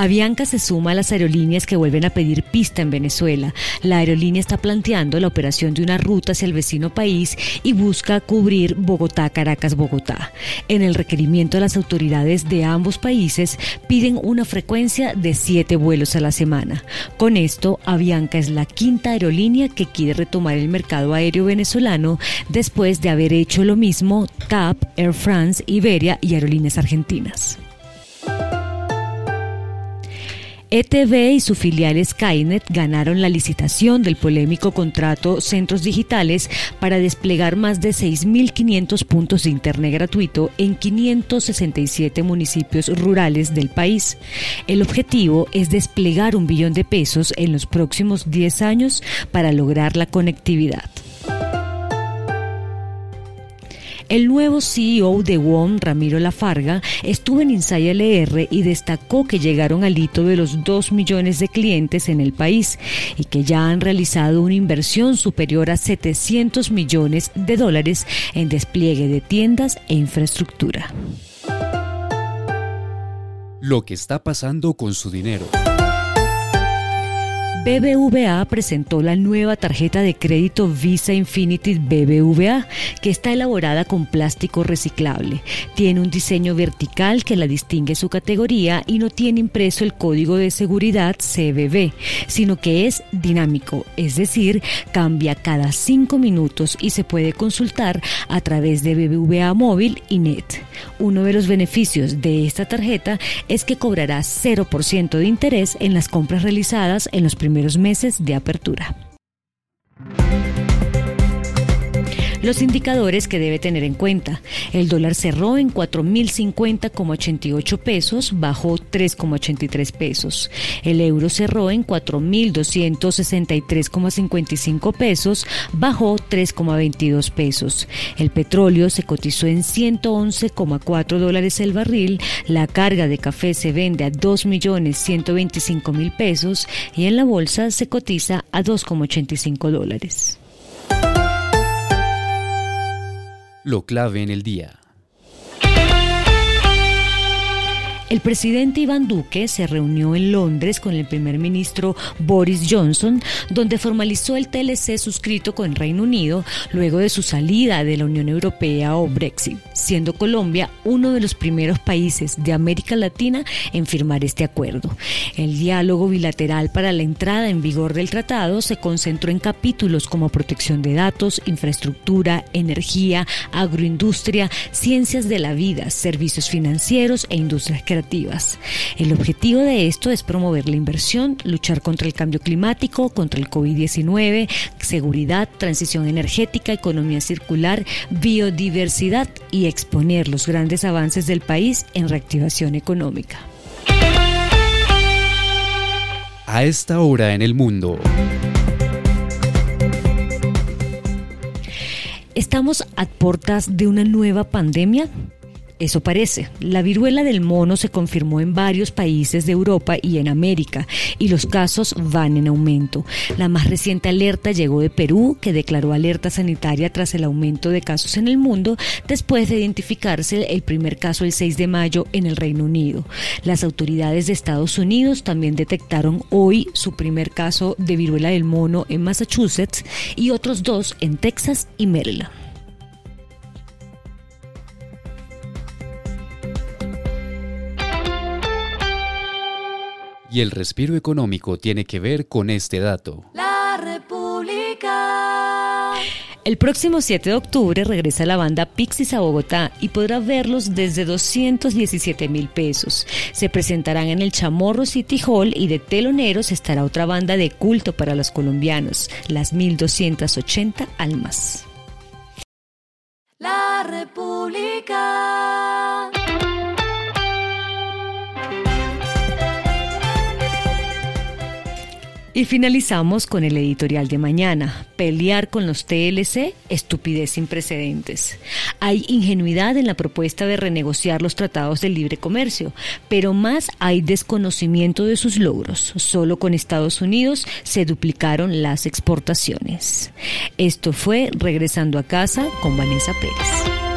Avianca se suma a las aerolíneas que vuelven a pedir pista en Venezuela. La aerolínea está planteando la operación de una ruta hacia el vecino país y busca cubrir Bogotá, Caracas, Bogotá. En el requerimiento las autoridades de ambos países piden una frecuencia de siete vuelos a la semana. Con esto, Avianca es la quinta aerolínea que quiere retomar el mercado aéreo venezolano después de haber hecho lo mismo TAP, Air France, Iberia y aerolíneas argentinas. ETV y su filial Skynet ganaron la licitación del polémico contrato Centros Digitales para desplegar más de 6.500 puntos de Internet gratuito en 567 municipios rurales del país. El objetivo es desplegar un billón de pesos en los próximos 10 años para lograr la conectividad. El nuevo CEO de WOM, Ramiro Lafarga, estuvo en Inside LR y destacó que llegaron al hito de los 2 millones de clientes en el país y que ya han realizado una inversión superior a 700 millones de dólares en despliegue de tiendas e infraestructura. Lo que está pasando con su dinero. BBVA presentó la nueva tarjeta de crédito Visa Infinity BBVA, que está elaborada con plástico reciclable. Tiene un diseño vertical que la distingue su categoría y no tiene impreso el código de seguridad CBB, sino que es dinámico, es decir, cambia cada cinco minutos y se puede consultar a través de BBVA Móvil y Net. Uno de los beneficios de esta tarjeta es que cobrará 0% de interés en las compras realizadas en los primeros meses de apertura. Los indicadores que debe tener en cuenta. El dólar cerró en 4.050,88 pesos, bajó 3,83 pesos. El euro cerró en 4.263,55 pesos, bajó 3,22 pesos. El petróleo se cotizó en 111,4 dólares el barril. La carga de café se vende a 2.125.000 pesos y en la bolsa se cotiza a 2,85 dólares. Lo clave en el día. El presidente Iván Duque se reunió en Londres con el primer ministro Boris Johnson, donde formalizó el TLC suscrito con Reino Unido luego de su salida de la Unión Europea o Brexit, siendo Colombia uno de los primeros países de América Latina en firmar este acuerdo. El diálogo bilateral para la entrada en vigor del tratado se concentró en capítulos como protección de datos, infraestructura, energía, agroindustria, ciencias de la vida, servicios financieros e industrias creativas el objetivo de esto es promover la inversión, luchar contra el cambio climático, contra el COVID-19, seguridad, transición energética, economía circular, biodiversidad y exponer los grandes avances del país en reactivación económica. A esta hora en el mundo. ¿Estamos a puertas de una nueva pandemia? Eso parece. La viruela del mono se confirmó en varios países de Europa y en América y los casos van en aumento. La más reciente alerta llegó de Perú, que declaró alerta sanitaria tras el aumento de casos en el mundo después de identificarse el primer caso el 6 de mayo en el Reino Unido. Las autoridades de Estados Unidos también detectaron hoy su primer caso de viruela del mono en Massachusetts y otros dos en Texas y Maryland. Y el respiro económico tiene que ver con este dato. La República. El próximo 7 de octubre regresa la banda Pixies a Bogotá y podrá verlos desde 217 mil pesos. Se presentarán en el Chamorro City Hall y de teloneros estará otra banda de culto para los colombianos, las 1280 almas. Y finalizamos con el editorial de mañana. Pelear con los TLC, estupidez sin precedentes. Hay ingenuidad en la propuesta de renegociar los tratados de libre comercio, pero más hay desconocimiento de sus logros. Solo con Estados Unidos se duplicaron las exportaciones. Esto fue Regresando a casa con Vanessa Pérez.